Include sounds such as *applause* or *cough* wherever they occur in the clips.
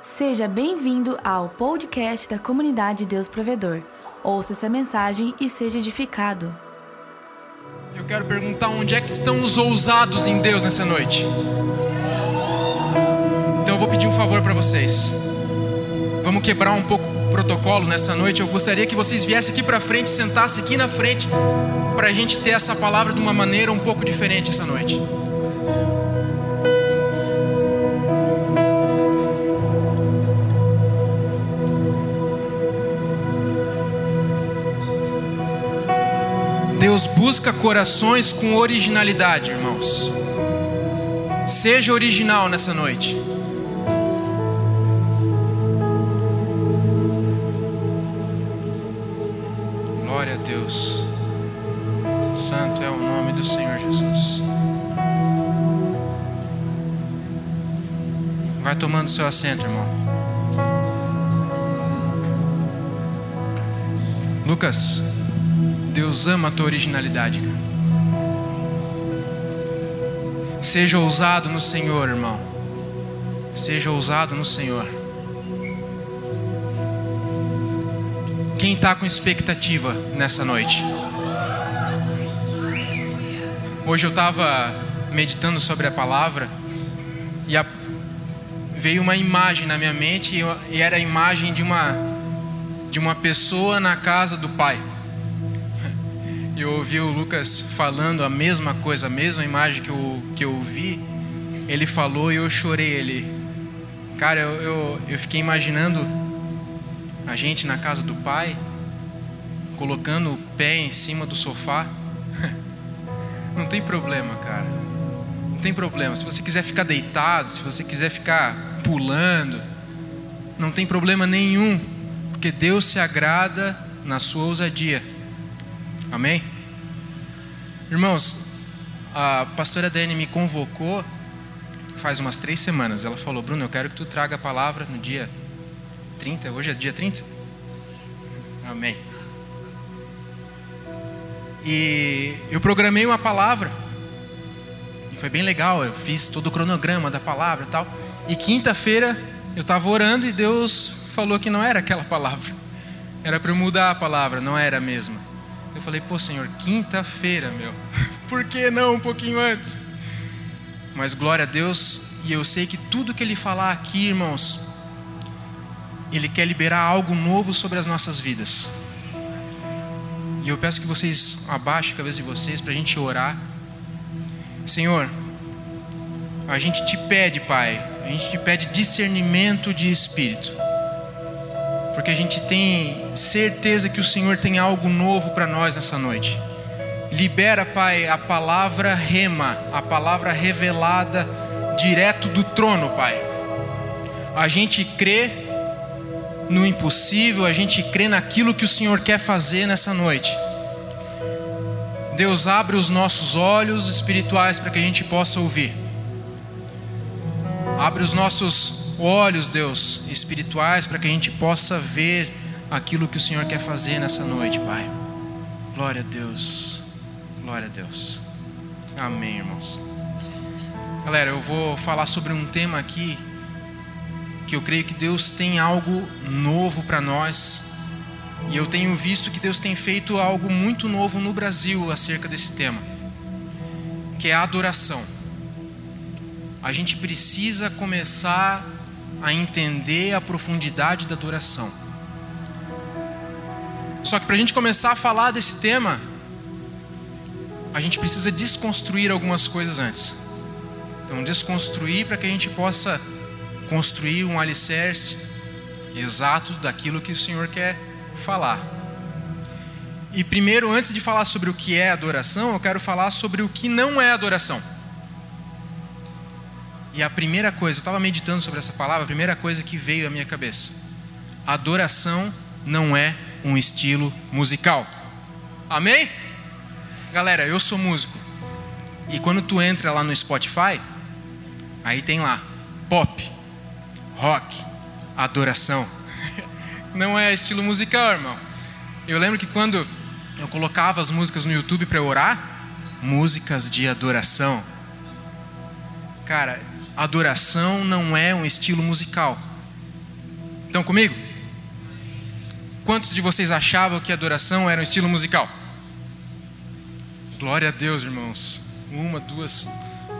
Seja bem-vindo ao podcast da comunidade Deus Provedor. Ouça essa mensagem e seja edificado. Eu quero perguntar onde é que estão os ousados em Deus nessa noite. Então eu vou pedir um favor para vocês. Vamos quebrar um pouco o protocolo nessa noite. Eu gostaria que vocês viessem aqui para frente, sentassem aqui na frente, para a gente ter essa palavra de uma maneira um pouco diferente essa noite. Deus busca corações com originalidade, irmãos. Seja original nessa noite. Glória a Deus. Santo é o nome do Senhor Jesus. Vai tomando seu assento, irmão. Lucas, Deus ama a tua originalidade. Cara. Seja ousado no Senhor, irmão. Seja ousado no Senhor. Quem está com expectativa nessa noite? Hoje eu estava meditando sobre a palavra e a, veio uma imagem na minha mente e, era a imagem de uma de uma pessoa na casa do pai. Eu ouvi o Lucas falando a mesma coisa, a mesma imagem que eu, que eu vi. Ele falou e eu chorei. Ele, cara, eu, eu, eu fiquei imaginando a gente na casa do pai, colocando o pé em cima do sofá. *laughs* Não tem problema, cara. Não tem problema. Se você quiser ficar deitado, se você quiser ficar pulando, não tem problema nenhum, porque Deus se agrada na sua ousadia. Amém? Irmãos, a pastora Dani me convocou faz umas três semanas. Ela falou: Bruno, eu quero que tu traga a palavra no dia 30. Hoje é dia 30? Amém. E eu programei uma palavra. E foi bem legal. Eu fiz todo o cronograma da palavra e tal. E quinta-feira eu estava orando e Deus falou que não era aquela palavra. Era para eu mudar a palavra, não era a mesma. Eu falei, pô, Senhor, quinta-feira, meu. *laughs* Por que não um pouquinho antes? Mas glória a Deus, e eu sei que tudo que Ele falar aqui, irmãos, Ele quer liberar algo novo sobre as nossas vidas. E eu peço que vocês abaixem a cabeça de vocês para a gente orar. Senhor, a gente te pede, Pai, a gente te pede discernimento de espírito porque a gente tem certeza que o Senhor tem algo novo para nós nessa noite. Libera, Pai, a palavra rema, a palavra revelada direto do trono, Pai. A gente crê no impossível, a gente crê naquilo que o Senhor quer fazer nessa noite. Deus abre os nossos olhos espirituais para que a gente possa ouvir. Abre os nossos olhos, Deus, espirituais, para que a gente possa ver aquilo que o Senhor quer fazer nessa noite, Pai. Glória a Deus, glória a Deus. Amém, irmãos. Galera, eu vou falar sobre um tema aqui que eu creio que Deus tem algo novo para nós. E eu tenho visto que Deus tem feito algo muito novo no Brasil acerca desse tema, que é a adoração. A gente precisa começar a entender a profundidade da adoração. Só que para a gente começar a falar desse tema, a gente precisa desconstruir algumas coisas antes. Então, desconstruir para que a gente possa construir um alicerce exato daquilo que o Senhor quer falar. E primeiro, antes de falar sobre o que é adoração, eu quero falar sobre o que não é adoração. E a primeira coisa, eu estava meditando sobre essa palavra, a primeira coisa que veio à minha cabeça: adoração não é um estilo musical. Amém? Galera, eu sou músico. E quando tu entra lá no Spotify, aí tem lá pop, rock, adoração. *laughs* Não é estilo musical, irmão. Eu lembro que quando eu colocava as músicas no YouTube para orar, músicas de adoração. Cara, adoração não é um estilo musical. Estão comigo? Quantos de vocês achavam que adoração era um estilo musical? Glória a Deus, irmãos. Uma, duas,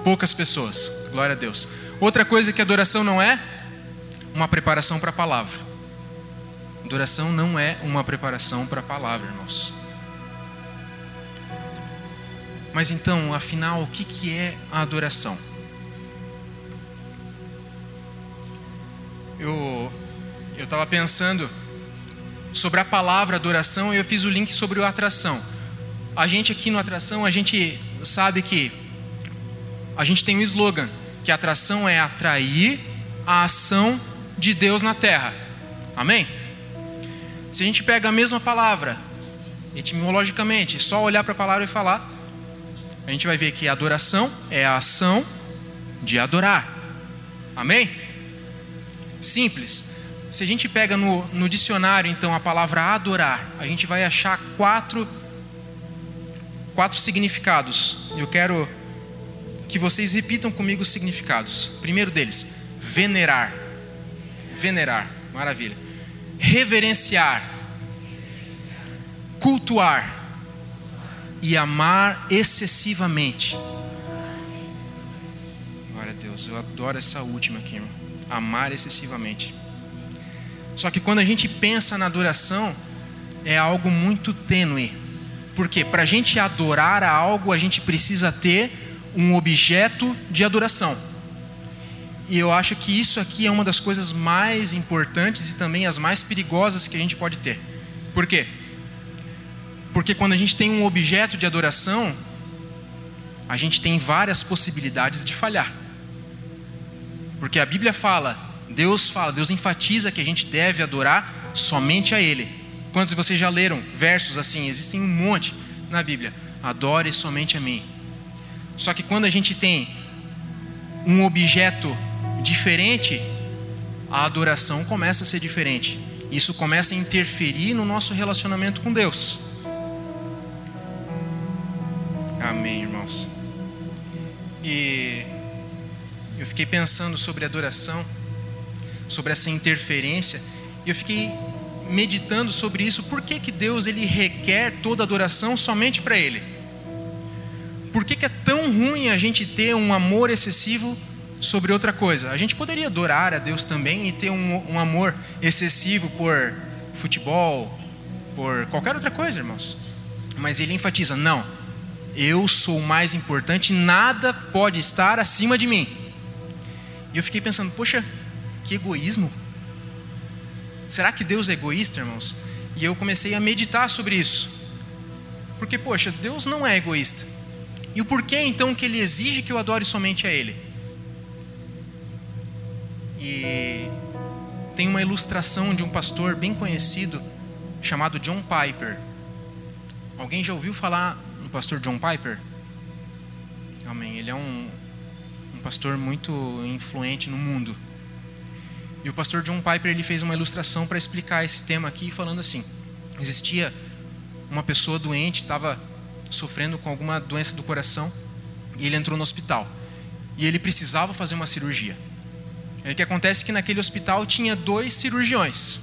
poucas pessoas. Glória a Deus. Outra coisa que adoração não é uma preparação para a palavra. Adoração não é uma preparação para a palavra, irmãos. Mas então, afinal, o que, é a adoração? Eu eu estava pensando sobre a palavra adoração e eu fiz o link sobre o atração. A gente aqui no atração, a gente sabe que a gente tem um slogan, que atração é atrair a ação de Deus na terra. Amém? Se a gente pega a mesma palavra, etimologicamente, só olhar para a palavra e falar, a gente vai ver que adoração é a ação de adorar. Amém? Simples. Se a gente pega no, no dicionário, então, a palavra adorar, a gente vai achar quatro, quatro significados. Eu quero que vocês repitam comigo os significados. Primeiro deles, venerar. Venerar, maravilha. Reverenciar. Cultuar. E amar excessivamente. Glória a Deus, eu adoro essa última aqui, irmão. Amar excessivamente. Só que quando a gente pensa na adoração, é algo muito tênue. Porque para a gente adorar a algo, a gente precisa ter um objeto de adoração. E eu acho que isso aqui é uma das coisas mais importantes e também as mais perigosas que a gente pode ter. Por quê? Porque quando a gente tem um objeto de adoração, a gente tem várias possibilidades de falhar. Porque a Bíblia fala Deus fala, Deus enfatiza que a gente deve adorar somente a Ele. Quantos de vocês já leram versos assim? Existem um monte na Bíblia. Adore somente a mim. Só que quando a gente tem um objeto diferente, a adoração começa a ser diferente. Isso começa a interferir no nosso relacionamento com Deus. Amém, irmãos. E eu fiquei pensando sobre adoração sobre essa interferência, e eu fiquei meditando sobre isso. Por que, que Deus ele requer toda adoração somente para Ele? Por que, que é tão ruim a gente ter um amor excessivo sobre outra coisa? A gente poderia adorar a Deus também e ter um, um amor excessivo por futebol, por qualquer outra coisa, irmãos. Mas ele enfatiza: não, eu sou o mais importante, nada pode estar acima de mim. Eu fiquei pensando, poxa, que egoísmo. Será que Deus é egoísta, irmãos? E eu comecei a meditar sobre isso. Porque, poxa, Deus não é egoísta. E o porquê então que ele exige que eu adore somente a Ele? E tem uma ilustração de um pastor bem conhecido chamado John Piper. Alguém já ouviu falar no pastor John Piper? Amém. Ele é um, um pastor muito influente no mundo. E o pastor John Piper ele fez uma ilustração para explicar esse tema aqui, falando assim: existia uma pessoa doente, estava sofrendo com alguma doença do coração, e ele entrou no hospital. E ele precisava fazer uma cirurgia. E o que acontece é que naquele hospital tinha dois cirurgiões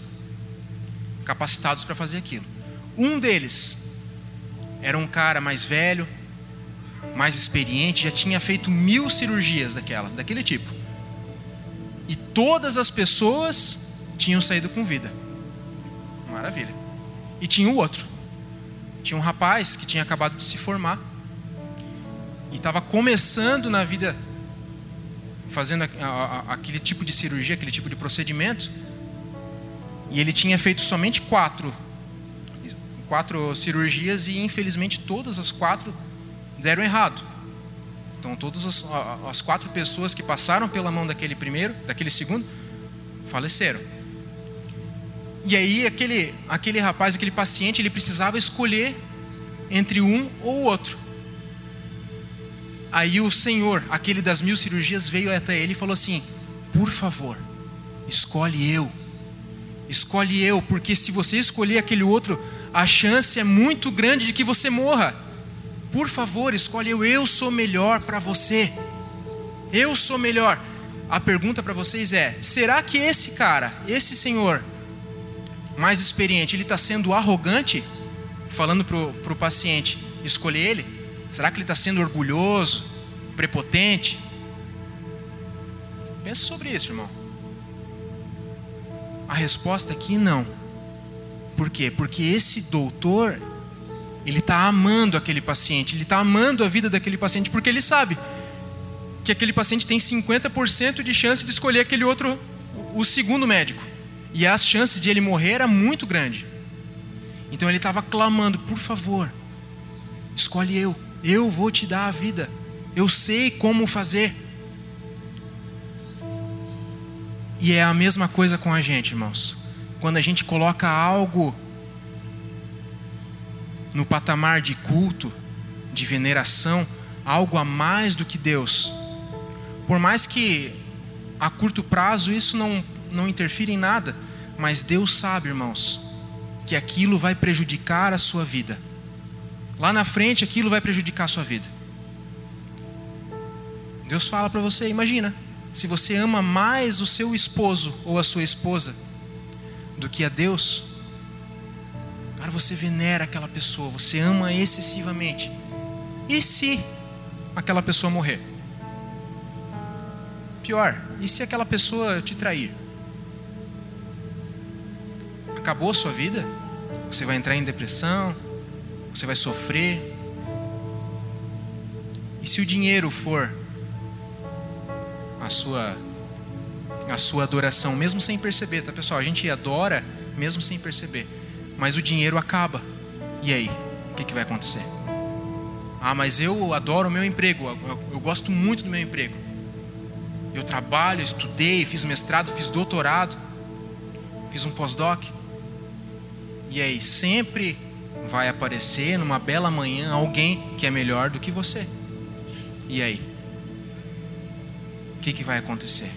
capacitados para fazer aquilo. Um deles era um cara mais velho, mais experiente, já tinha feito mil cirurgias daquela, daquele tipo todas as pessoas tinham saído com vida. Maravilha. E tinha o outro. Tinha um rapaz que tinha acabado de se formar e estava começando na vida fazendo aquele tipo de cirurgia, aquele tipo de procedimento. E ele tinha feito somente quatro, quatro cirurgias e infelizmente todas as quatro deram errado. Então, todas as, as quatro pessoas que passaram pela mão daquele primeiro, daquele segundo, faleceram. E aí, aquele, aquele rapaz, aquele paciente, ele precisava escolher entre um ou outro. Aí o Senhor, aquele das mil cirurgias, veio até ele e falou assim: Por favor, escolhe eu. Escolhe eu, porque se você escolher aquele outro, a chance é muito grande de que você morra. Por favor, escolhe eu, eu sou melhor para você. Eu sou melhor. a pergunta para vocês é: será que esse cara, esse senhor mais experiente, ele está sendo arrogante, falando para o paciente escolher ele? Será que ele está sendo orgulhoso, prepotente? Pensa sobre isso, irmão. A resposta aqui não. Por quê? Porque esse doutor, ele está amando aquele paciente, ele está amando a vida daquele paciente, porque ele sabe que aquele paciente tem 50% de chance de escolher aquele outro, o segundo médico. E as chances de ele morrer era muito grande. Então ele estava clamando, por favor, escolhe eu, eu vou te dar a vida, eu sei como fazer. E é a mesma coisa com a gente, irmãos. Quando a gente coloca algo no patamar de culto, de veneração, algo a mais do que Deus, por mais que a curto prazo isso não, não interfira em nada, mas Deus sabe, irmãos, que aquilo vai prejudicar a sua vida. Lá na frente aquilo vai prejudicar a sua vida. Deus fala para você, imagina, se você ama mais o seu esposo ou a sua esposa do que a Deus, cara, você venera aquela pessoa, você ama excessivamente. E se aquela pessoa morrer? Pior, e se aquela pessoa te trair? Acabou a sua vida? Você vai entrar em depressão? Você vai sofrer? E se o dinheiro for a sua a sua adoração, mesmo sem perceber, tá pessoal? A gente adora mesmo sem perceber, mas o dinheiro acaba. E aí, o que, que vai acontecer? Ah, mas eu adoro o meu emprego, eu, eu gosto muito do meu emprego. Eu trabalho, estudei, fiz mestrado, fiz doutorado, fiz um pós-doc. E aí, sempre vai aparecer numa bela manhã alguém que é melhor do que você. E aí? O que, que vai acontecer?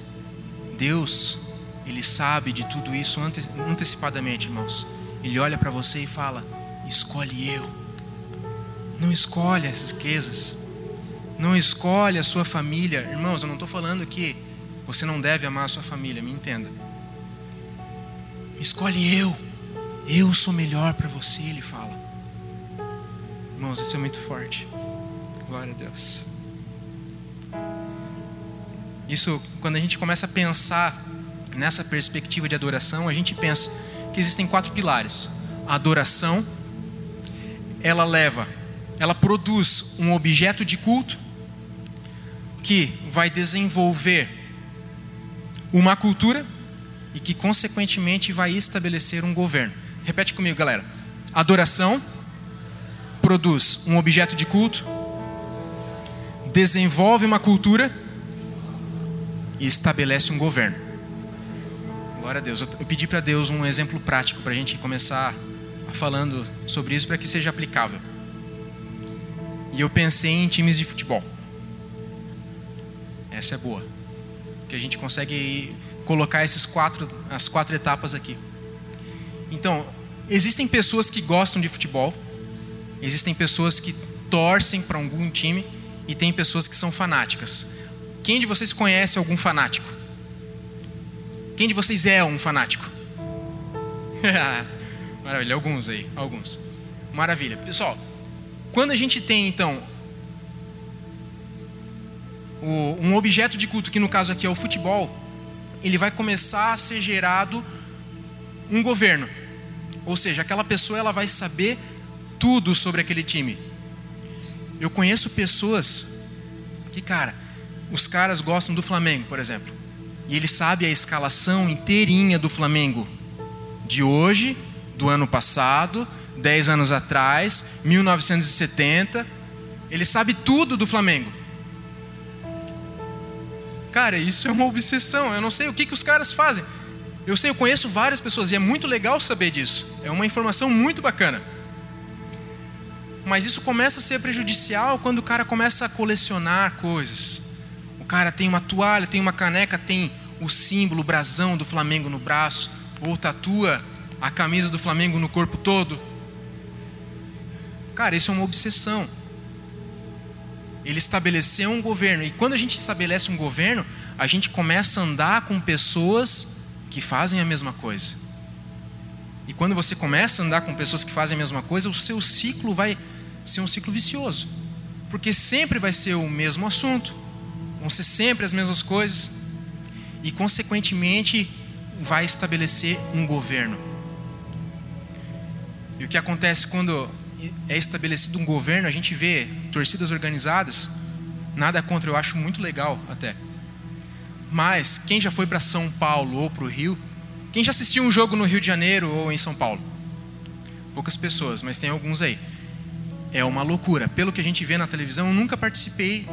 Deus, Ele sabe de tudo isso ante antecipadamente, irmãos. Ele olha para você e fala: escolhe eu. Não escolhe as riquezas. Não escolhe a sua família. Irmãos, eu não estou falando que você não deve amar a sua família, me entenda. Escolhe eu. Eu sou melhor para você, ele fala. Irmãos, isso é muito forte. Glória a Deus. Isso, quando a gente começa a pensar nessa perspectiva de adoração, a gente pensa que existem quatro pilares. A adoração, ela leva, ela produz um objeto de culto, que vai desenvolver uma cultura e que, consequentemente, vai estabelecer um governo. Repete comigo, galera. Adoração produz um objeto de culto, desenvolve uma cultura e estabelece um governo. Glória a Deus. Eu pedi para Deus um exemplo prático para a gente começar falando sobre isso para que seja aplicável. E eu pensei em times de futebol. Essa é boa. Que a gente consegue colocar esses quatro, as quatro etapas aqui. Então, existem pessoas que gostam de futebol, existem pessoas que torcem para algum time e tem pessoas que são fanáticas. Quem de vocês conhece algum fanático? Quem de vocês é um fanático? *laughs* Maravilha, alguns aí, alguns. Maravilha. Pessoal, quando a gente tem então um objeto de culto, que no caso aqui é o futebol, ele vai começar a ser gerado um governo. Ou seja, aquela pessoa ela vai saber tudo sobre aquele time. Eu conheço pessoas que, cara, os caras gostam do Flamengo, por exemplo. E ele sabe a escalação inteirinha do Flamengo. De hoje, do ano passado, 10 anos atrás, 1970. Ele sabe tudo do Flamengo. Cara, isso é uma obsessão. Eu não sei o que, que os caras fazem. Eu sei, eu conheço várias pessoas e é muito legal saber disso. É uma informação muito bacana. Mas isso começa a ser prejudicial quando o cara começa a colecionar coisas. Cara tem uma toalha, tem uma caneca, tem o símbolo, o brasão do Flamengo no braço, ou tatua a camisa do Flamengo no corpo todo. Cara, isso é uma obsessão ele estabeleceu um governo. E quando a gente estabelece um governo, a gente começa a andar com pessoas que fazem a mesma coisa. E quando você começa a andar com pessoas que fazem a mesma coisa, o seu ciclo vai ser um ciclo vicioso. Porque sempre vai ser o mesmo assunto, vão ser sempre as mesmas coisas, e consequentemente vai estabelecer um governo. E o que acontece quando é estabelecido um governo, a gente vê torcidas organizadas, nada contra, eu acho muito legal até. Mas quem já foi para São Paulo ou para o Rio, quem já assistiu um jogo no Rio de Janeiro ou em São Paulo? Poucas pessoas, mas tem alguns aí. É uma loucura. Pelo que a gente vê na televisão, eu nunca participei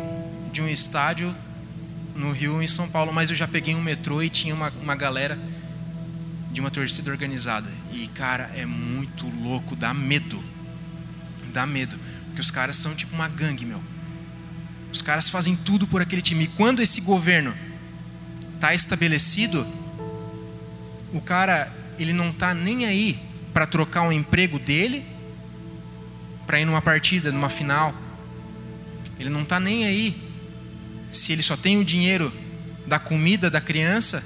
de um estádio no Rio em São Paulo, mas eu já peguei um metrô e tinha uma, uma galera de uma torcida organizada. E, cara, é muito louco, dá medo. Dá medo. Porque os caras são tipo uma gangue, meu. Os caras fazem tudo por aquele time. E quando esse governo está estabelecido, o cara, ele não está nem aí para trocar o emprego dele para ir numa partida, numa final. Ele não está nem aí se ele só tem o dinheiro da comida da criança,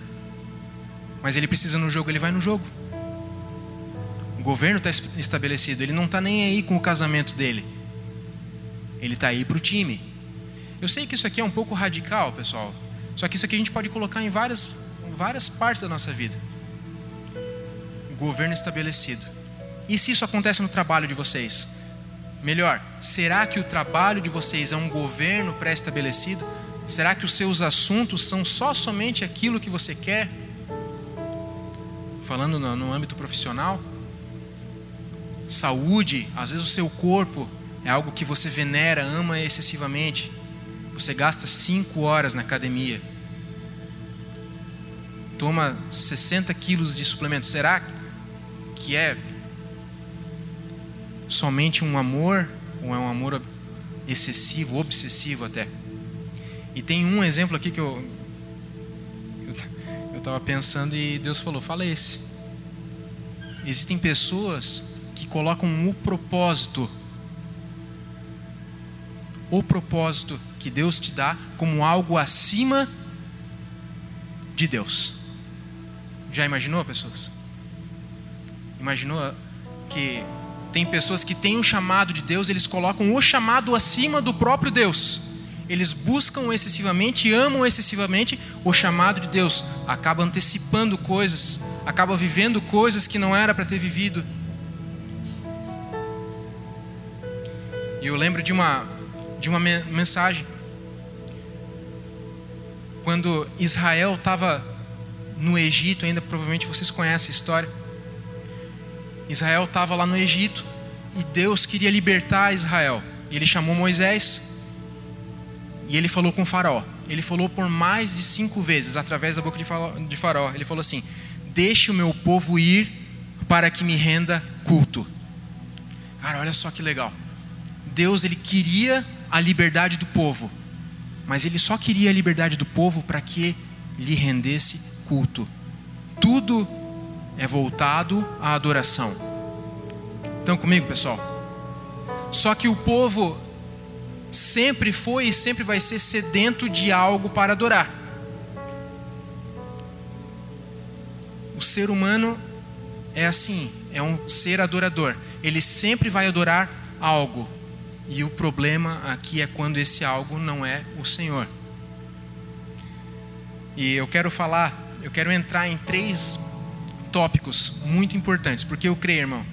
mas ele precisa no jogo, ele vai no jogo. O governo está estabelecido, ele não está nem aí com o casamento dele. Ele está aí para o time. Eu sei que isso aqui é um pouco radical, pessoal. Só que isso aqui a gente pode colocar em várias, várias partes da nossa vida. O governo estabelecido. E se isso acontece no trabalho de vocês? Melhor, será que o trabalho de vocês é um governo pré-estabelecido? Será que os seus assuntos são só somente aquilo que você quer? Falando no, no âmbito profissional? Saúde, às vezes o seu corpo é algo que você venera, ama excessivamente. Você gasta cinco horas na academia. Toma 60 quilos de suplemento. Será que é somente um amor ou é um amor excessivo, obsessivo até? E tem um exemplo aqui que eu eu estava pensando e Deus falou: fala esse. Existem pessoas que colocam o propósito o propósito que Deus te dá como algo acima de Deus. Já imaginou, pessoas? Imaginou que tem pessoas que têm o chamado de Deus, eles colocam o chamado acima do próprio Deus. Eles buscam excessivamente, amam excessivamente o chamado de Deus, acaba antecipando coisas, acaba vivendo coisas que não era para ter vivido. E eu lembro de uma de uma mensagem. Quando Israel estava no Egito, ainda provavelmente vocês conhecem a história. Israel estava lá no Egito e Deus queria libertar Israel. E ele chamou Moisés e ele falou com Faraó. Ele falou por mais de cinco vezes através da boca de Faraó. Ele falou assim: Deixe o meu povo ir para que me renda culto. Cara, olha só que legal. Deus ele queria a liberdade do povo, mas ele só queria a liberdade do povo para que lhe rendesse culto. Tudo é voltado à adoração. Então, comigo, pessoal? Só que o povo sempre foi e sempre vai ser sedento de algo para adorar. O ser humano é assim, é um ser adorador. Ele sempre vai adorar algo. E o problema aqui é quando esse algo não é o Senhor. E eu quero falar, eu quero entrar em três tópicos muito importantes, porque eu creio, irmão,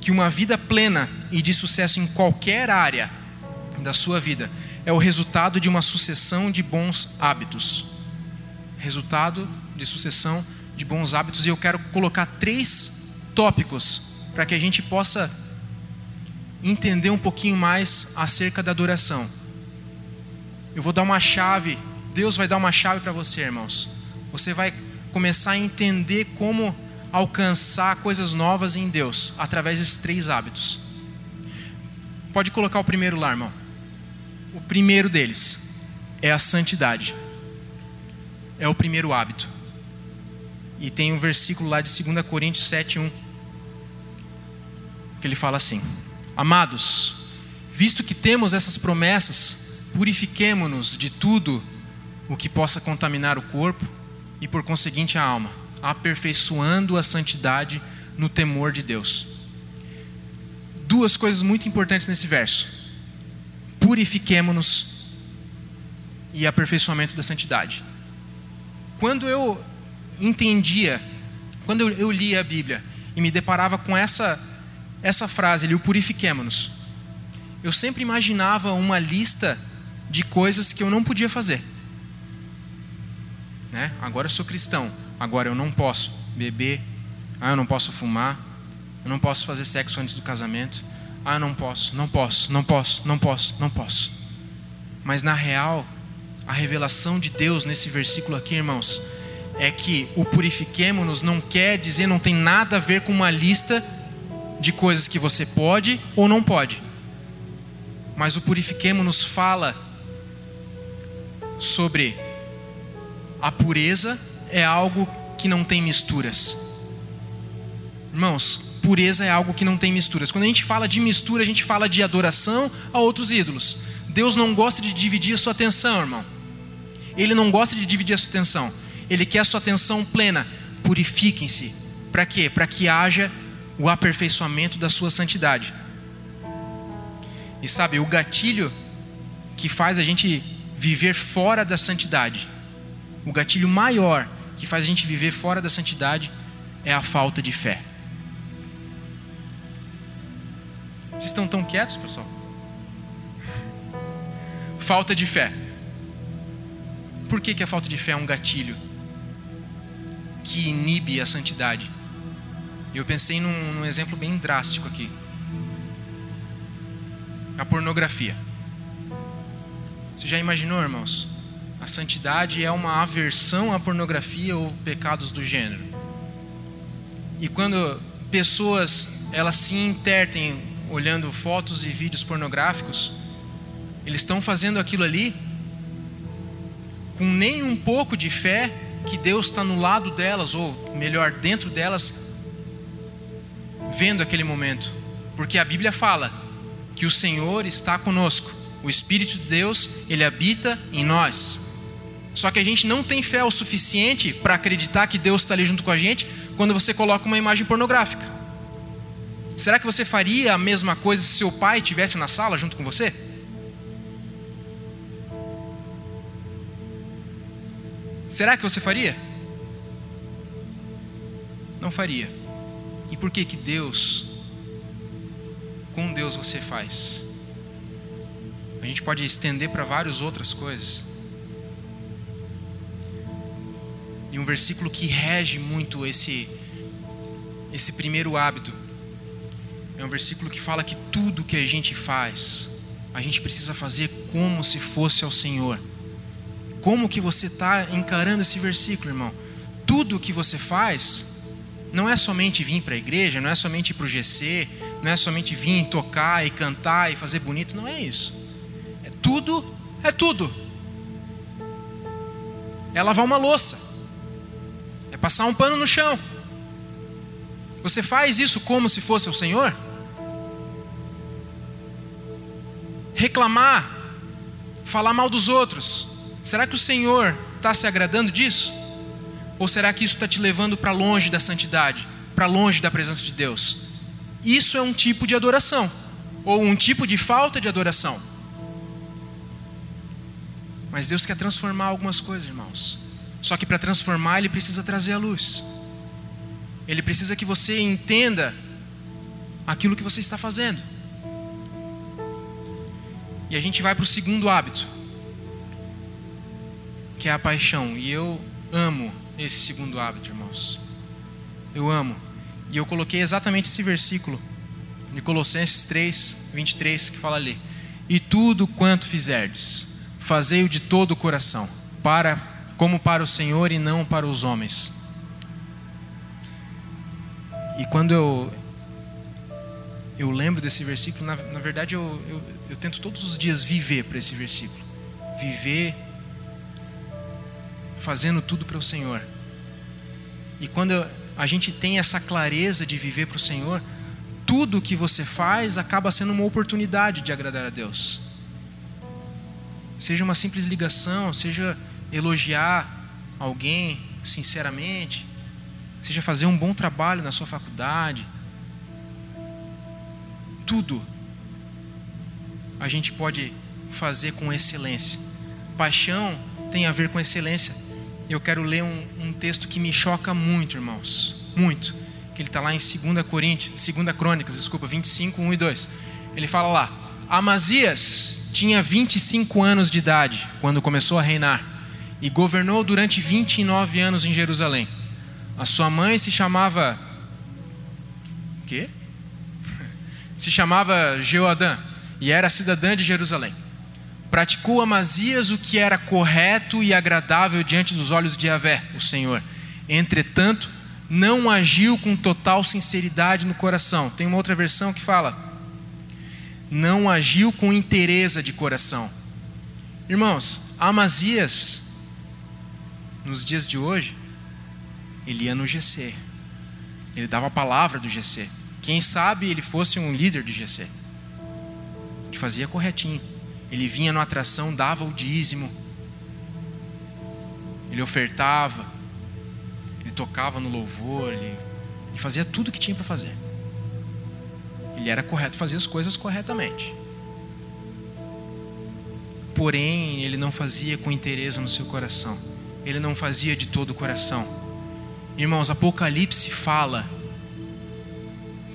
que uma vida plena e de sucesso em qualquer área da sua vida é o resultado de uma sucessão de bons hábitos. Resultado de sucessão de bons hábitos, e eu quero colocar três tópicos para que a gente possa entender um pouquinho mais acerca da adoração. Eu vou dar uma chave, Deus vai dar uma chave para você, irmãos. Você vai começar a entender como alcançar coisas novas em Deus através desses três hábitos. Pode colocar o primeiro lá, irmão. O primeiro deles é a santidade. É o primeiro hábito. E tem um versículo lá de 2 Coríntios 7:1 que ele fala assim: Amados, visto que temos essas promessas, purifiquemo-nos de tudo o que possa contaminar o corpo e, por conseguinte, a alma, aperfeiçoando a santidade no temor de Deus. Duas coisas muito importantes nesse verso: purifiquemo-nos e aperfeiçoamento da santidade. Quando eu entendia, quando eu, lia a Bíblia e me deparava com essa, essa frase ali, o purifiquemo-nos, eu sempre imaginava uma lista de coisas que eu não podia fazer. Né? Agora eu sou cristão, agora eu não posso beber, ah, eu não posso fumar, eu não posso fazer sexo antes do casamento, ah, não posso, não posso, não posso, não posso, não posso. Mas na real, a revelação de Deus nesse versículo aqui, irmãos, é que o purifiquemo-nos não quer dizer, não tem nada a ver com uma lista de coisas que você pode ou não pode. Mas o purifiquemo-nos fala sobre a pureza é algo que não tem misturas. Irmãos, pureza é algo que não tem misturas. Quando a gente fala de mistura, a gente fala de adoração a outros ídolos. Deus não gosta de dividir a sua atenção, irmão. Ele não gosta de dividir a sua atenção. Ele quer a sua atenção plena. Purifiquem-se. Para quê? Para que haja o aperfeiçoamento da sua santidade. E sabe, o gatilho que faz a gente viver fora da santidade, o gatilho maior que faz a gente viver fora da santidade é a falta de fé. Vocês estão tão quietos, pessoal? Falta de fé. Por que, que a falta de fé é um gatilho? que inibe a santidade. Eu pensei num, num exemplo bem drástico aqui: a pornografia. Você já imaginou, irmãos? A santidade é uma aversão à pornografia ou pecados do gênero. E quando pessoas elas se intertem olhando fotos e vídeos pornográficos, eles estão fazendo aquilo ali com nem um pouco de fé que Deus está no lado delas, ou melhor, dentro delas, vendo aquele momento. Porque a Bíblia fala que o Senhor está conosco, o Espírito de Deus, ele habita em nós. Só que a gente não tem fé o suficiente para acreditar que Deus está ali junto com a gente quando você coloca uma imagem pornográfica. Será que você faria a mesma coisa se seu pai estivesse na sala junto com você? Será que você faria? Não faria. E por que que Deus, com Deus você faz? A gente pode estender para várias outras coisas. E um versículo que rege muito esse esse primeiro hábito é um versículo que fala que tudo que a gente faz, a gente precisa fazer como se fosse ao Senhor. Como que você está encarando esse versículo, irmão? Tudo que você faz não é somente vir para a igreja, não é somente ir para o GC, não é somente vir tocar e cantar e fazer bonito, não é isso. É tudo, é tudo. É lavar uma louça, é passar um pano no chão. Você faz isso como se fosse o Senhor? Reclamar, falar mal dos outros, Será que o Senhor está se agradando disso? Ou será que isso está te levando para longe da santidade, para longe da presença de Deus? Isso é um tipo de adoração, ou um tipo de falta de adoração. Mas Deus quer transformar algumas coisas, irmãos. Só que para transformar, Ele precisa trazer a luz. Ele precisa que você entenda aquilo que você está fazendo. E a gente vai para o segundo hábito que é a paixão. E eu amo esse segundo hábito, irmãos. Eu amo. E eu coloquei exatamente esse versículo de Colossenses 3, 23, que fala ali: E tudo quanto fizerdes, fazei-o de todo o coração, para como para o Senhor e não para os homens. E quando eu eu lembro desse versículo, na, na verdade eu, eu, eu tento todos os dias viver para esse versículo. Viver fazendo tudo para o Senhor. E quando a gente tem essa clareza de viver para o Senhor, tudo que você faz acaba sendo uma oportunidade de agradar a Deus. Seja uma simples ligação, seja elogiar alguém sinceramente, seja fazer um bom trabalho na sua faculdade. Tudo a gente pode fazer com excelência. Paixão tem a ver com excelência. Eu quero ler um, um texto que me choca muito, irmãos. Muito. Que ele está lá em 2 Coríntios, 2 Crônicas, desculpa, 25, 1 e 2. Ele fala lá: Amazias tinha 25 anos de idade quando começou a reinar e governou durante 29 anos em Jerusalém. A sua mãe se chamava. Quê? Se chamava Jeoadã e era cidadã de Jerusalém praticou Amazias o que era correto e agradável diante dos olhos de Yahvé, o Senhor. Entretanto, não agiu com total sinceridade no coração. Tem uma outra versão que fala: não agiu com interesse de coração. Irmãos, Amazias, nos dias de hoje, ele ia no GC. Ele dava a palavra do GC. Quem sabe ele fosse um líder de GC. Ele fazia corretinho. Ele vinha na atração, dava o dízimo, ele ofertava, ele tocava no louvor, ele, ele fazia tudo o que tinha para fazer. Ele era correto, fazia as coisas corretamente. Porém, ele não fazia com interesse no seu coração. Ele não fazia de todo o coração. Irmãos, Apocalipse fala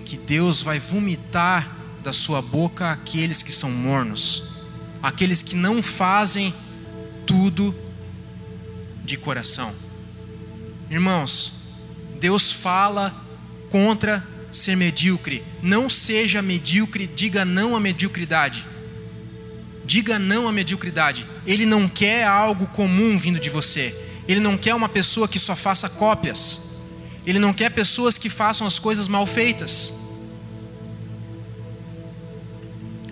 que Deus vai vomitar da sua boca aqueles que são mornos aqueles que não fazem tudo de coração. Irmãos, Deus fala contra ser medíocre. Não seja medíocre, diga não à mediocridade. Diga não à mediocridade. Ele não quer algo comum vindo de você. Ele não quer uma pessoa que só faça cópias. Ele não quer pessoas que façam as coisas mal feitas.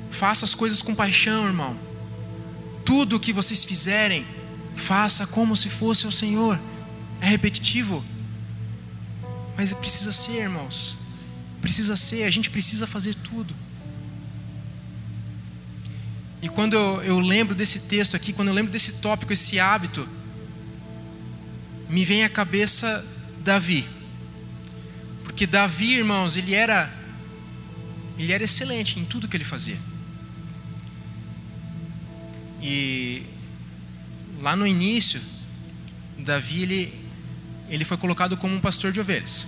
Faça as coisas com paixão, irmão. Tudo o que vocês fizerem, faça como se fosse o Senhor. É repetitivo, mas precisa ser, irmãos. Precisa ser, a gente precisa fazer tudo. E quando eu, eu lembro desse texto aqui, quando eu lembro desse tópico, esse hábito, me vem à cabeça Davi. Porque Davi, irmãos, ele era ele era excelente em tudo que ele fazia. E lá no início, Davi ele, ele foi colocado como um pastor de ovelhas.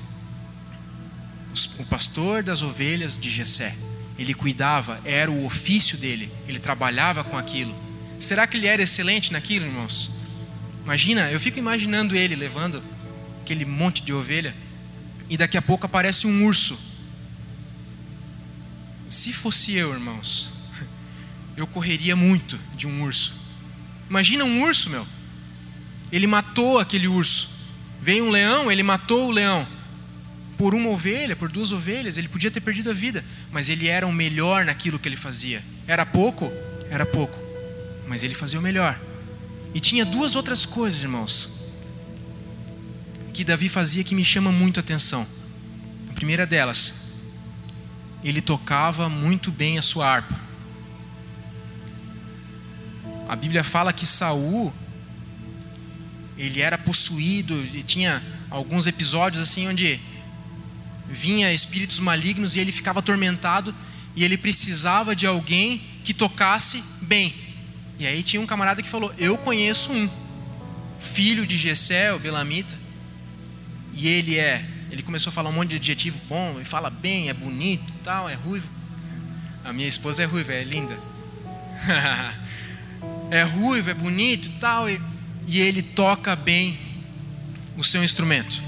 O pastor das ovelhas de Jessé. Ele cuidava, era o ofício dele, ele trabalhava com aquilo. Será que ele era excelente naquilo, irmãos? Imagina, eu fico imaginando ele levando aquele monte de ovelha e daqui a pouco aparece um urso. Se fosse eu, irmãos, *laughs* eu correria muito de um urso. Imagina um urso, meu. Ele matou aquele urso. Veio um leão, ele matou o leão. Por uma ovelha, por duas ovelhas, ele podia ter perdido a vida, mas ele era o melhor naquilo que ele fazia. Era pouco? Era pouco. Mas ele fazia o melhor. E tinha duas outras coisas, irmãos, que Davi fazia que me chama muito a atenção. A primeira delas, ele tocava muito bem a sua harpa. A Bíblia fala que Saul ele era possuído e tinha alguns episódios assim onde vinha espíritos malignos e ele ficava atormentado e ele precisava de alguém que tocasse bem. E aí tinha um camarada que falou: "Eu conheço um filho de Jessé, o Belamita, e ele é, ele começou a falar um monte de adjetivo bom, ele fala bem, é bonito, tal, é ruivo. A minha esposa é ruiva, é linda. *laughs* é ruivo, é bonito e tal, e, e ele toca bem o seu instrumento.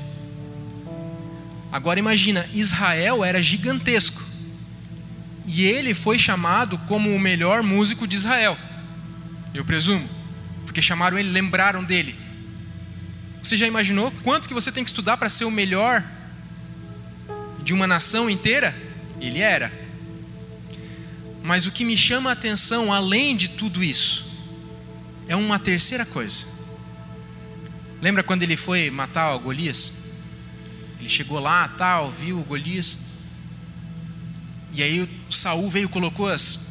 Agora imagina, Israel era gigantesco. E ele foi chamado como o melhor músico de Israel. Eu presumo, porque chamaram ele, lembraram dele. Você já imaginou quanto que você tem que estudar para ser o melhor de uma nação inteira? Ele era. Mas o que me chama a atenção, além de tudo isso, é uma terceira coisa. Lembra quando ele foi matar o Golias? Ele chegou lá, tal, viu o Golias. E aí o Saul veio colocou as,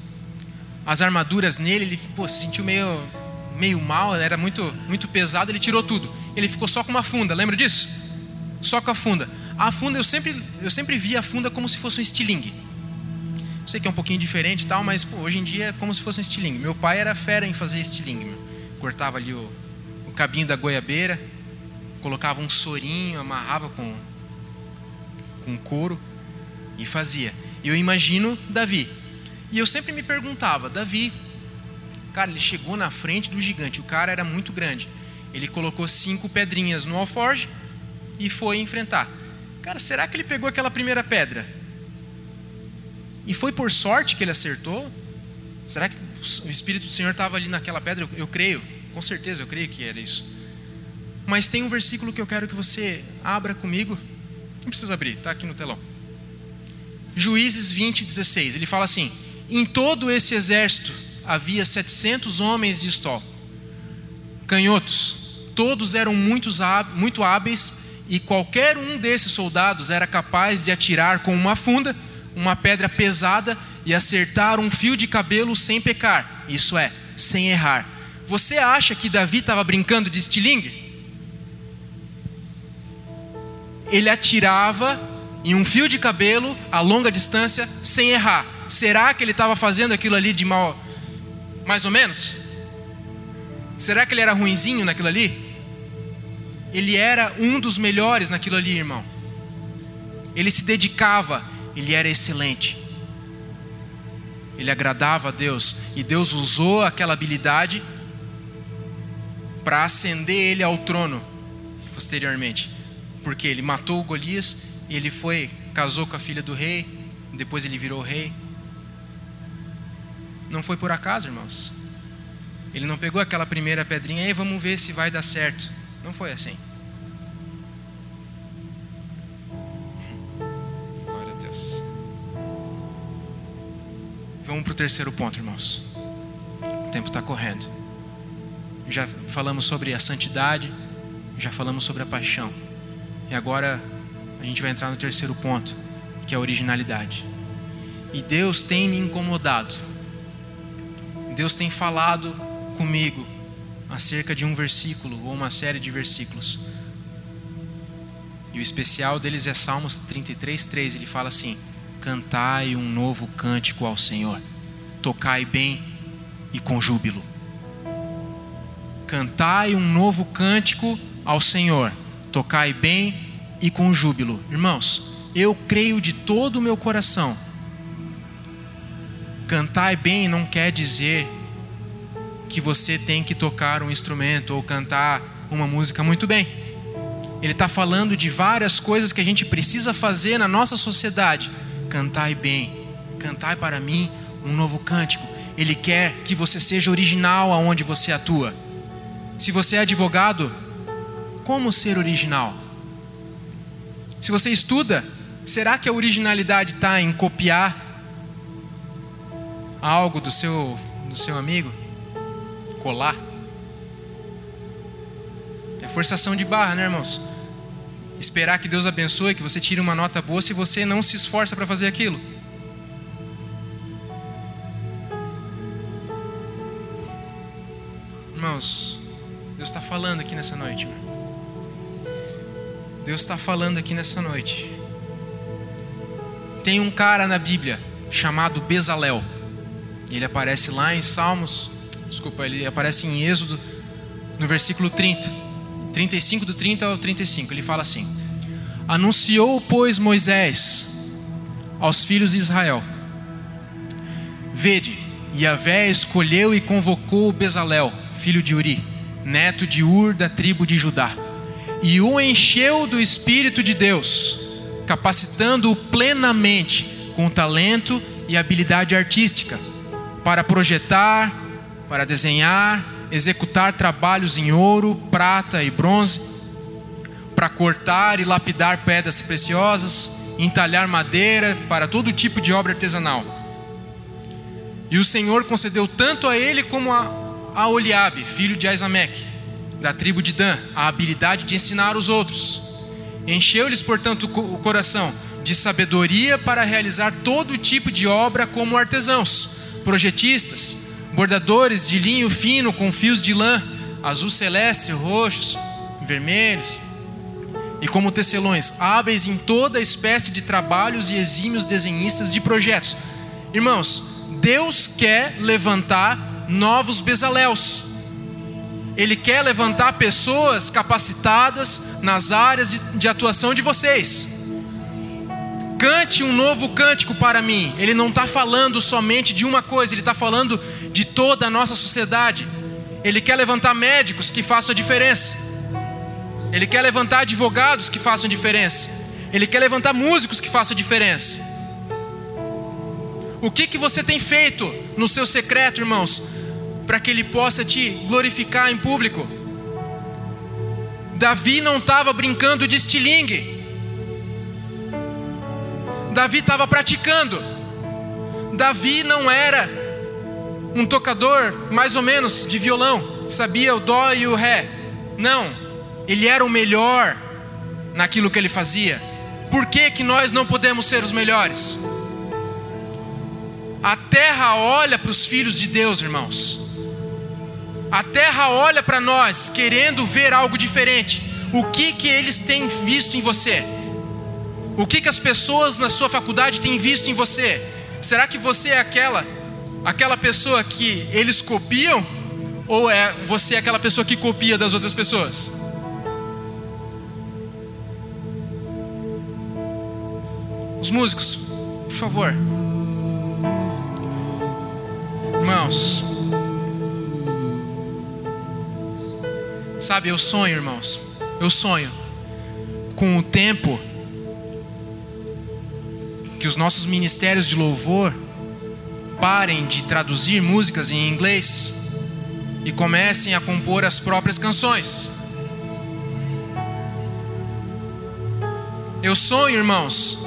as armaduras nele, ele pô, se sentiu meio meio mal, era muito, muito pesado, ele tirou tudo. Ele ficou só com uma funda, lembra disso? Só com a funda. A funda, eu sempre, eu sempre via a funda como se fosse um estilingue. Sei que é um pouquinho diferente e tal, mas pô, hoje em dia é como se fosse um estilingue. Meu pai era fera em fazer estilingue. Meu. Cortava ali o, o cabinho da goiabeira, colocava um sorinho, amarrava com, com couro e fazia. Eu imagino Davi. E eu sempre me perguntava, Davi, cara, ele chegou na frente do gigante, o cara era muito grande. Ele colocou cinco pedrinhas no alforge e foi enfrentar. Cara, será que ele pegou aquela primeira pedra? E foi por sorte que ele acertou? Será que o Espírito do Senhor estava ali naquela pedra? Eu, creio, com certeza eu creio que era isso. Mas tem um versículo que eu quero que você abra comigo. Não precisa abrir, está aqui no telão. Juízes 20, 16. Ele fala assim: Em todo esse exército havia 700 homens de estol, canhotos, todos eram muitos, muito hábeis, e qualquer um desses soldados era capaz de atirar com uma funda uma pedra pesada e acertar um fio de cabelo sem pecar, isso é, sem errar. Você acha que Davi estava brincando de estilingue? Ele atirava em um fio de cabelo a longa distância sem errar. Será que ele estava fazendo aquilo ali de mal, mais ou menos? Será que ele era ruinzinho naquilo ali? Ele era um dos melhores naquilo ali, irmão. Ele se dedicava, ele era excelente. Ele agradava a Deus e Deus usou aquela habilidade para ascender ele ao trono posteriormente, porque ele matou Golias ele foi casou com a filha do rei, depois ele virou rei. Não foi por acaso, irmãos. Ele não pegou aquela primeira pedrinha e vamos ver se vai dar certo. Não foi assim. *laughs* Vamos para o terceiro ponto, irmãos. O tempo está correndo. Já falamos sobre a santidade, já falamos sobre a paixão. E agora a gente vai entrar no terceiro ponto, que é a originalidade. E Deus tem me incomodado. Deus tem falado comigo acerca de um versículo ou uma série de versículos. E o especial deles é Salmos 33, 3. Ele fala assim: cantai um novo cântico ao Senhor, tocai bem e com júbilo. Cantai um novo cântico ao Senhor, tocai bem e com júbilo. Irmãos, eu creio de todo o meu coração. Cantai bem não quer dizer que você tem que tocar um instrumento ou cantar uma música muito bem. Ele está falando de várias coisas que a gente precisa fazer na nossa sociedade cantai bem, cantai para mim um novo cântico. Ele quer que você seja original aonde você atua. Se você é advogado, como ser original? Se você estuda, será que a originalidade está em copiar algo do seu, do seu amigo? Colar? É forçação de barra, né, irmãos? esperar que Deus abençoe, que você tire uma nota boa se você não se esforça para fazer aquilo. Irmãos, Deus está falando aqui nessa noite. Deus está falando aqui nessa noite. Tem um cara na Bíblia chamado Bezalel. Ele aparece lá em Salmos, desculpa, ele aparece em Êxodo, no versículo 30. 35 do 30 ao 35, ele fala assim: Anunciou, pois, Moisés aos filhos de Israel: Vede, Yahvé escolheu e convocou Bezalel, filho de Uri, neto de Ur da tribo de Judá, e o encheu do Espírito de Deus, capacitando-o plenamente com talento e habilidade artística, para projetar, para desenhar, executar trabalhos em ouro, prata e bronze, para cortar e lapidar pedras preciosas, entalhar madeira para todo tipo de obra artesanal. E o Senhor concedeu tanto a ele como a, a Oliabe, filho de Aisameque, da tribo de Dan, a habilidade de ensinar os outros. Encheu-lhes, portanto, o coração de sabedoria para realizar todo tipo de obra como artesãos, projetistas, bordadores de linho fino com fios de lã, azul celeste, roxos, vermelhos, e como tecelões, hábeis em toda espécie de trabalhos e exímios desenhistas de projetos. Irmãos, Deus quer levantar novos bezaléus. Ele quer levantar pessoas capacitadas nas áreas de, atuação de vocês. Cante um novo cântico para mim. Ele não está falando somente de uma coisa, ele está falando de toda a nossa sociedade. Ele quer levantar médicos que façam a diferença. Ele quer levantar advogados que façam diferença. Ele quer levantar músicos que façam diferença. O que, que você tem feito no seu secreto, irmãos, para que ele possa te glorificar em público? Davi não estava brincando de estilingue. Davi estava praticando. Davi não era um tocador mais ou menos de violão, sabia o dó e o ré. Não, ele era o melhor naquilo que ele fazia. Por que, que nós não podemos ser os melhores? A terra olha para os filhos de Deus, irmãos. A terra olha para nós querendo ver algo diferente. O que que eles têm visto em você? O que, que as pessoas na sua faculdade têm visto em você? Será que você é aquela, aquela pessoa que eles copiam? Ou é você aquela pessoa que copia das outras pessoas? Os músicos, por favor. Irmãos, sabe, eu sonho, irmãos, eu sonho com o tempo que os nossos ministérios de louvor parem de traduzir músicas em inglês e comecem a compor as próprias canções. Eu sonho, irmãos,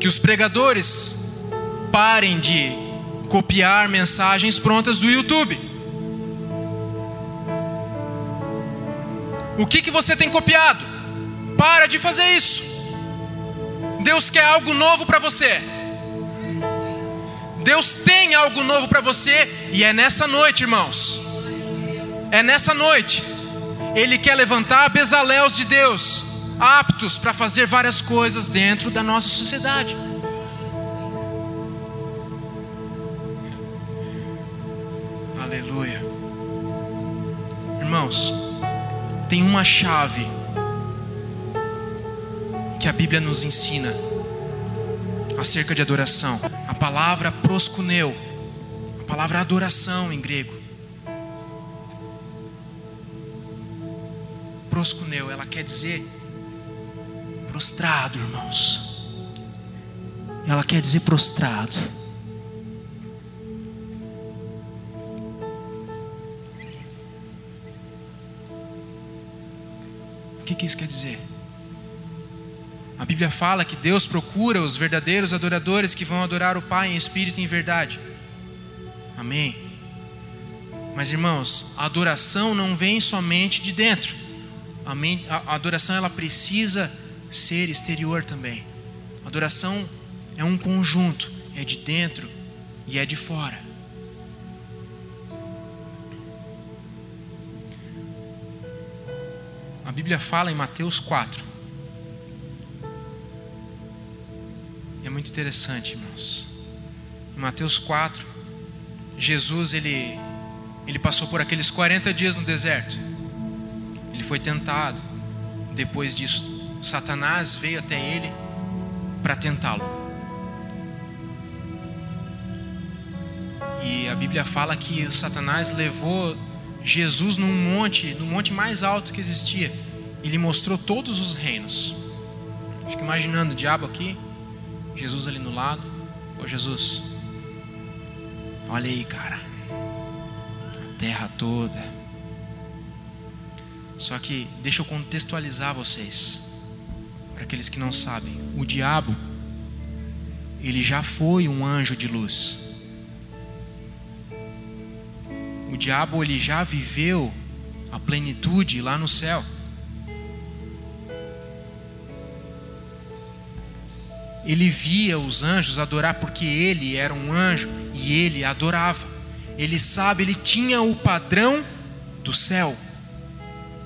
que os pregadores parem de copiar mensagens prontas do YouTube. O que, que você tem copiado? Para de fazer isso. Deus quer algo novo para você. Deus tem algo novo para você e é nessa noite, irmãos. É nessa noite. Ele quer levantar bezaléus de Deus, aptos para fazer várias coisas dentro da nossa sociedade. Aleluia. Irmãos, tem uma chave que a Bíblia nos ensina acerca de adoração. A palavra proscuneu, a palavra adoração em grego. Proscuneu, ela quer dizer prostrado, irmãos. Ela quer dizer prostrado. O que, que isso quer dizer? A Bíblia fala que Deus procura os verdadeiros adoradores que vão adorar o Pai em espírito e em verdade. Amém. Mas irmãos, a adoração não vem somente de dentro. Amém. A adoração ela precisa ser exterior também. A adoração é um conjunto, é de dentro e é de fora. A Bíblia fala em Mateus 4 É muito interessante, irmãos. Em Mateus 4, Jesus ele ele passou por aqueles 40 dias no deserto. Ele foi tentado. Depois disso, Satanás veio até ele para tentá-lo. E a Bíblia fala que Satanás levou Jesus num monte, no monte mais alto que existia, e lhe mostrou todos os reinos. Fico imaginando o diabo aqui, Jesus ali no lado. Ô Jesus, olha aí, cara. A terra toda. Só que deixa eu contextualizar vocês. Para aqueles que não sabem, o diabo ele já foi um anjo de luz. O diabo ele já viveu a plenitude lá no céu. Ele via os anjos adorar porque ele era um anjo e ele adorava. Ele sabe, ele tinha o padrão do céu.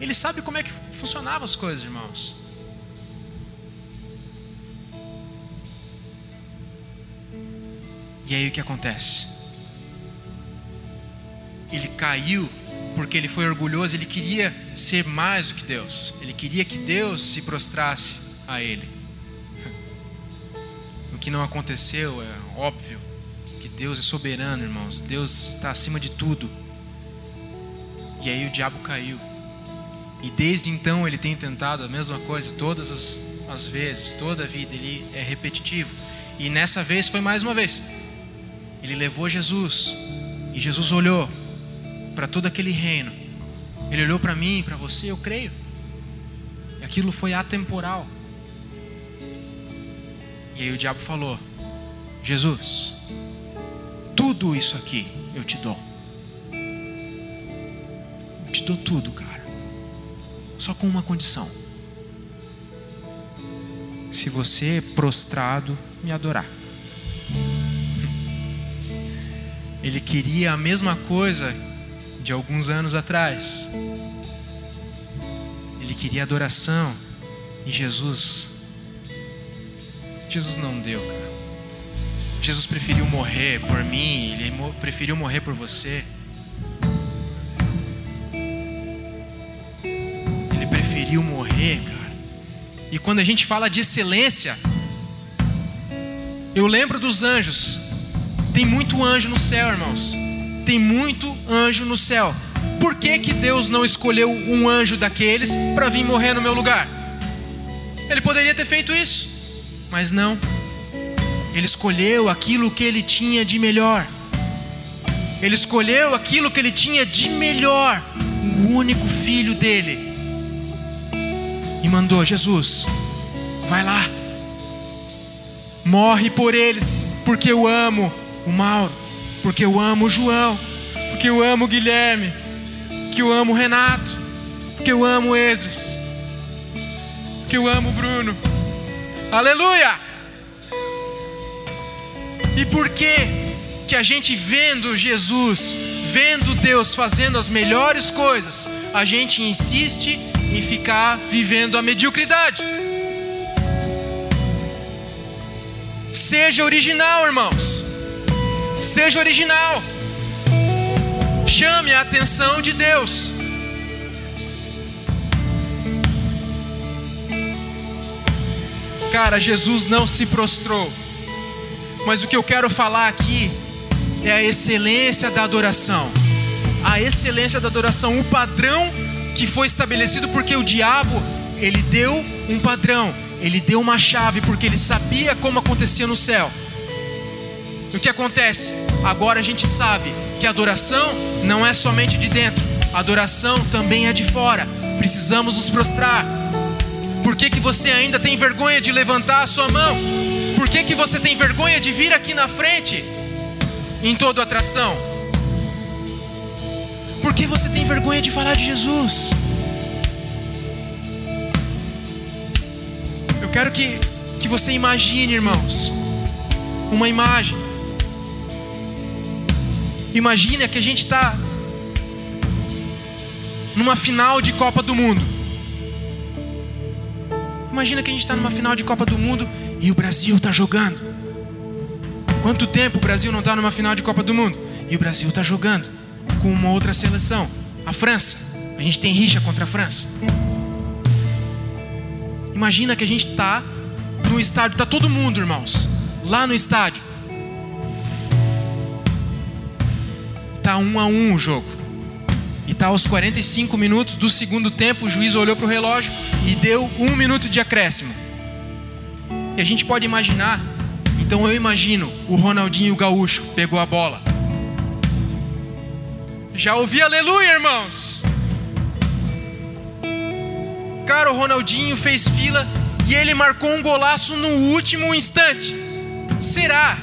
Ele sabe como é que funcionavam as coisas, irmãos. E aí o que acontece? Ele caiu porque ele foi orgulhoso, ele queria ser mais do que Deus. Ele queria que Deus se prostrasse a ele. Que não aconteceu é óbvio que Deus é soberano, irmãos. Deus está acima de tudo. E aí o diabo caiu. E desde então ele tem tentado a mesma coisa todas as, as vezes, toda a vida. Ele é repetitivo. E nessa vez foi mais uma vez. Ele levou Jesus. E Jesus olhou para todo aquele reino. Ele olhou para mim, para você, eu creio. E aquilo foi atemporal. E aí o diabo falou: Jesus, tudo isso aqui eu te dou. Eu te dou tudo, cara. Só com uma condição. Se você prostrado me adorar. *laughs* Ele queria a mesma coisa de alguns anos atrás. Ele queria adoração e Jesus Jesus não deu, cara. Jesus preferiu morrer por mim, ele preferiu morrer por você. Ele preferiu morrer, cara. E quando a gente fala de excelência, eu lembro dos anjos. Tem muito anjo no céu, irmãos tem muito anjo no céu. Por que, que Deus não escolheu um anjo daqueles para vir morrer no meu lugar? Ele poderia ter feito isso, mas não. Ele escolheu aquilo que ele tinha de melhor. Ele escolheu aquilo que ele tinha de melhor, o único filho dele. E mandou: Jesus, vai lá, morre por eles, porque eu amo o Mauro porque eu amo o João, porque eu amo o Guilherme, que eu amo o Renato, porque eu amo o Esdras, porque eu amo o Bruno. Aleluia! E por que que a gente vendo Jesus, vendo Deus fazendo as melhores coisas, a gente insiste em ficar vivendo a mediocridade? Seja original, irmãos. Seja original. Chame a atenção de Deus. Cara, Jesus não se prostrou. Mas o que eu quero falar aqui é a excelência da adoração. A excelência da adoração, o padrão que foi estabelecido porque o diabo, ele deu um padrão, ele deu uma chave porque ele sabia como acontecia no céu. O que acontece? Agora a gente sabe que a adoração não é somente de dentro, a adoração também é de fora. Precisamos nos prostrar. Por que, que você ainda tem vergonha de levantar a sua mão? Por que, que você tem vergonha de vir aqui na frente em toda atração? Por que você tem vergonha de falar de Jesus? Eu quero que, que você imagine, irmãos, uma imagem Imagina que a gente está numa final de Copa do Mundo. Imagina que a gente está numa final de Copa do Mundo e o Brasil está jogando. Quanto tempo o Brasil não está numa final de Copa do Mundo? E o Brasil está jogando com uma outra seleção, a França. A gente tem rixa contra a França. Imagina que a gente está no estádio, está todo mundo, irmãos, lá no estádio. Está um a um o jogo. Está aos 45 minutos do segundo tempo, o juiz olhou para o relógio e deu um minuto de acréscimo. E a gente pode imaginar, então eu imagino o Ronaldinho Gaúcho pegou a bola. Já ouvi aleluia, irmãos. Cara, o Ronaldinho fez fila e ele marcou um golaço no último instante. Será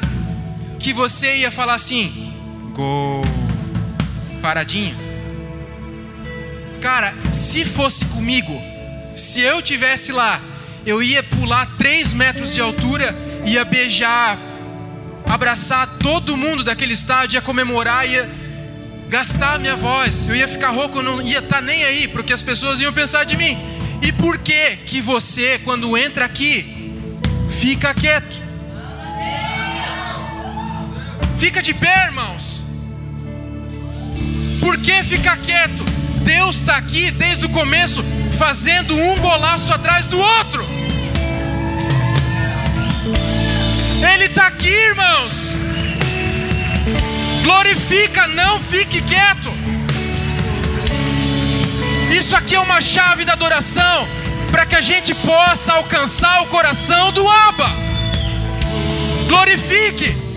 que você ia falar assim? Gol paradinho. Cara, se fosse comigo, se eu tivesse lá, eu ia pular 3 metros de altura, ia beijar, abraçar todo mundo daquele estádio, ia comemorar, ia, gastar a minha voz, eu ia ficar rouco, eu não ia estar tá nem aí, porque as pessoas iam pensar de mim. E por que que você, quando entra aqui, fica quieto? Fica de pé, irmãos. Por que ficar quieto? Deus está aqui desde o começo, fazendo um golaço atrás do outro. Ele está aqui, irmãos. Glorifica, não fique quieto. Isso aqui é uma chave da adoração para que a gente possa alcançar o coração do Abba. Glorifique.